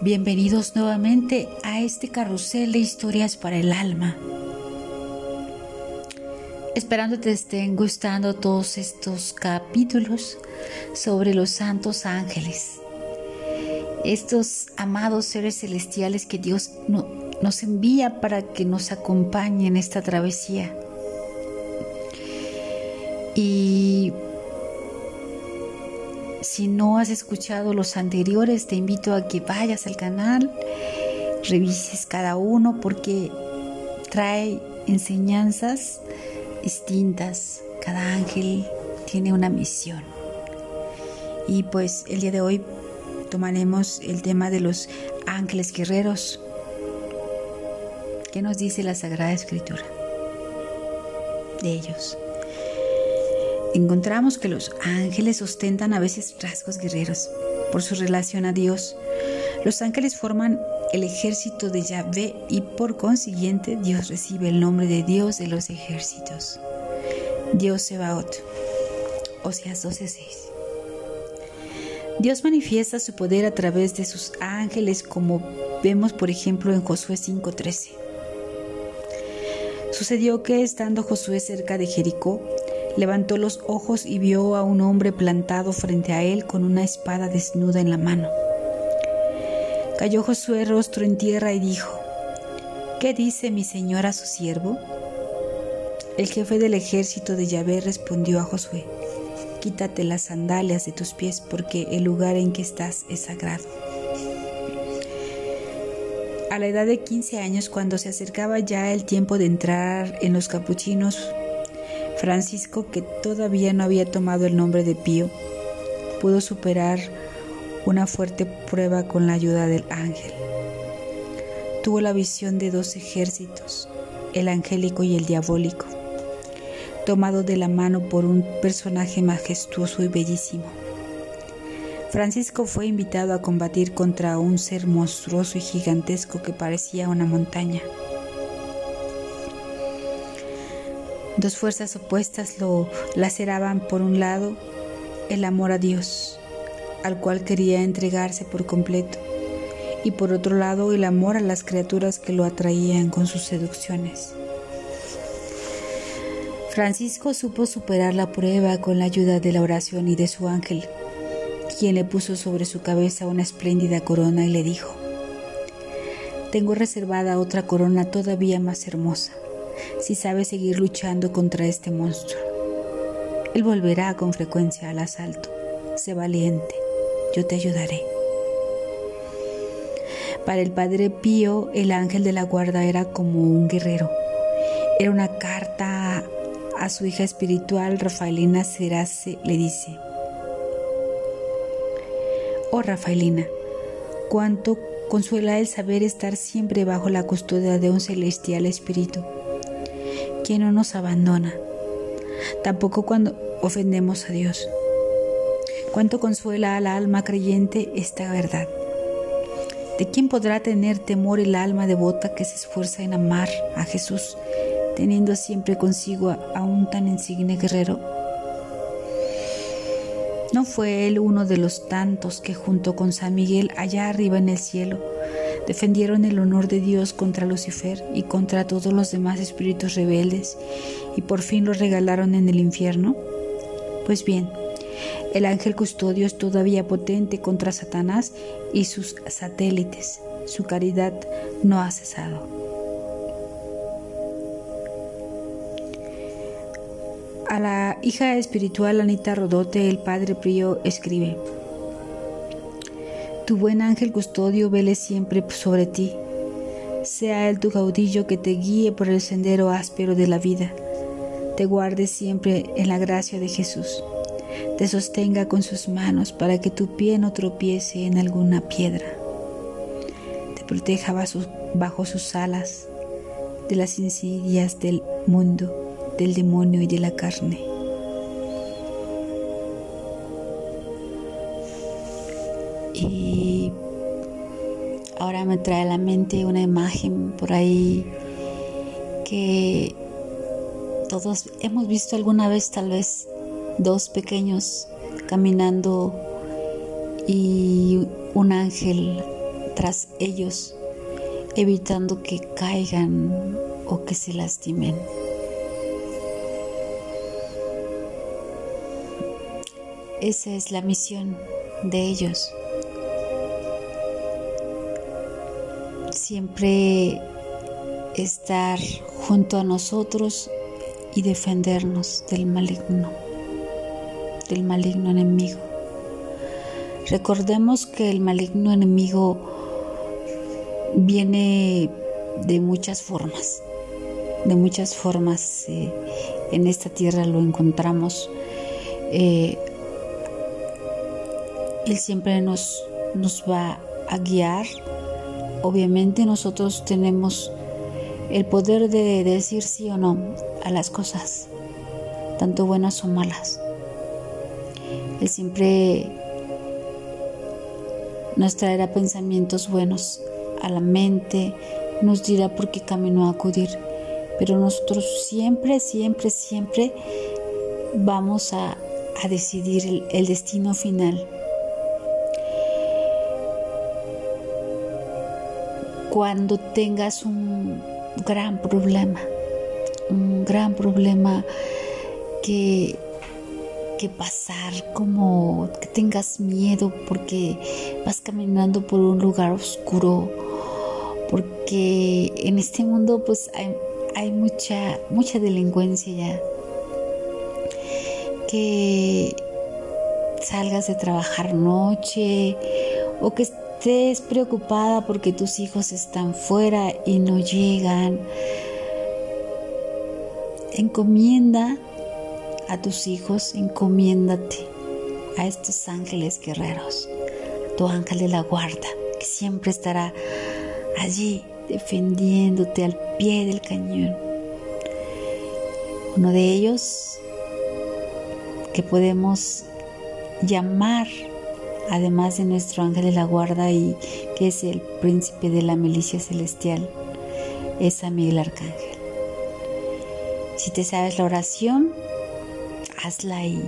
Bienvenidos nuevamente a este carrusel de historias para el alma. Esperando te estén gustando todos estos capítulos sobre los santos ángeles. Estos amados seres celestiales que Dios nos envía para que nos acompañen en esta travesía. Y si no has escuchado los anteriores, te invito a que vayas al canal, revises cada uno porque trae enseñanzas distintas. Cada ángel tiene una misión. Y pues el día de hoy tomaremos el tema de los ángeles guerreros. ¿Qué nos dice la Sagrada Escritura de ellos? encontramos que los ángeles ostentan a veces rasgos guerreros por su relación a Dios. Los ángeles forman el ejército de Yahvé y por consiguiente Dios recibe el nombre de Dios de los ejércitos. Dios Sebaot. Oseas 12:6. Dios manifiesta su poder a través de sus ángeles como vemos por ejemplo en Josué 5:13. Sucedió que estando Josué cerca de Jericó, Levantó los ojos y vio a un hombre plantado frente a él con una espada desnuda en la mano. Cayó Josué rostro en tierra y dijo, ¿Qué dice mi señor a su siervo? El jefe del ejército de Yahvé respondió a Josué, Quítate las sandalias de tus pies porque el lugar en que estás es sagrado. A la edad de 15 años, cuando se acercaba ya el tiempo de entrar en los capuchinos, Francisco, que todavía no había tomado el nombre de Pío, pudo superar una fuerte prueba con la ayuda del ángel. Tuvo la visión de dos ejércitos, el angélico y el diabólico, tomado de la mano por un personaje majestuoso y bellísimo. Francisco fue invitado a combatir contra un ser monstruoso y gigantesco que parecía una montaña. Dos fuerzas opuestas lo laceraban por un lado el amor a Dios, al cual quería entregarse por completo, y por otro lado el amor a las criaturas que lo atraían con sus seducciones. Francisco supo superar la prueba con la ayuda de la oración y de su ángel, quien le puso sobre su cabeza una espléndida corona y le dijo, Tengo reservada otra corona todavía más hermosa si sabes seguir luchando contra este monstruo. Él volverá con frecuencia al asalto. Sé valiente, yo te ayudaré. Para el padre Pío, el ángel de la guarda era como un guerrero. Era una carta a su hija espiritual, Rafaelina Cerace, le dice, Oh Rafaelina, cuánto consuela el saber estar siempre bajo la custodia de un celestial espíritu quien no nos abandona, tampoco cuando ofendemos a Dios. Cuánto consuela al alma creyente esta verdad. ¿De quién podrá tener temor el alma devota que se esfuerza en amar a Jesús, teniendo siempre consigo a un tan insigne guerrero? ¿No fue él uno de los tantos que junto con San Miguel allá arriba en el cielo defendieron el honor de Dios contra Lucifer y contra todos los demás espíritus rebeldes y por fin los regalaron en el infierno? Pues bien, el ángel custodio es todavía potente contra Satanás y sus satélites. Su caridad no ha cesado. A la hija espiritual Anita Rodote, el padre Prío escribe, tu buen ángel custodio vele siempre sobre ti. Sea él tu caudillo que te guíe por el sendero áspero de la vida. Te guarde siempre en la gracia de Jesús. Te sostenga con sus manos para que tu pie no tropiece en alguna piedra. Te proteja bajo sus alas de las insidias del mundo, del demonio y de la carne. ahora me trae a la mente una imagen por ahí que todos hemos visto alguna vez tal vez dos pequeños caminando y un ángel tras ellos evitando que caigan o que se lastimen. Esa es la misión de ellos. Siempre estar junto a nosotros y defendernos del maligno, del maligno enemigo. Recordemos que el maligno enemigo viene de muchas formas, de muchas formas eh, en esta tierra lo encontramos. Eh, él siempre nos, nos va a guiar. Obviamente nosotros tenemos el poder de decir sí o no a las cosas, tanto buenas o malas. Él siempre nos traerá pensamientos buenos a la mente, nos dirá por qué camino acudir, pero nosotros siempre, siempre, siempre vamos a, decidir el destino final. Cuando tengas un gran problema, un gran problema que que pasar, como que tengas miedo porque vas caminando por un lugar oscuro, porque en este mundo pues hay, hay mucha, mucha delincuencia ya. Que salgas de trabajar noche o que estés preocupada porque tus hijos están fuera y no llegan. Encomienda a tus hijos, encomiéndate a estos ángeles guerreros, tu ángel de la guarda, que siempre estará allí defendiéndote al pie del cañón. Uno de ellos que podemos llamar, además de nuestro ángel de la guarda y que es el príncipe de la milicia celestial, es Miguel Arcángel. Si te sabes la oración, hazla y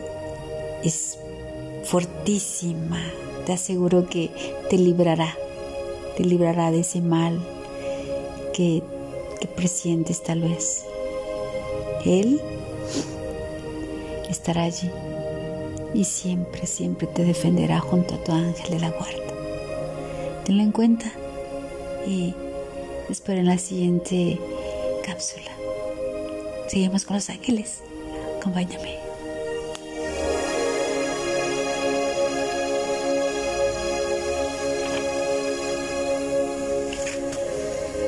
es fuertísima. Te aseguro que te librará, te librará de ese mal que, que presientes tal vez. Él estará allí y siempre, siempre te defenderá junto a tu ángel de la guarda. Tenlo en cuenta y espero en la siguiente cápsula. Seguimos con los ángeles. Acompáñame.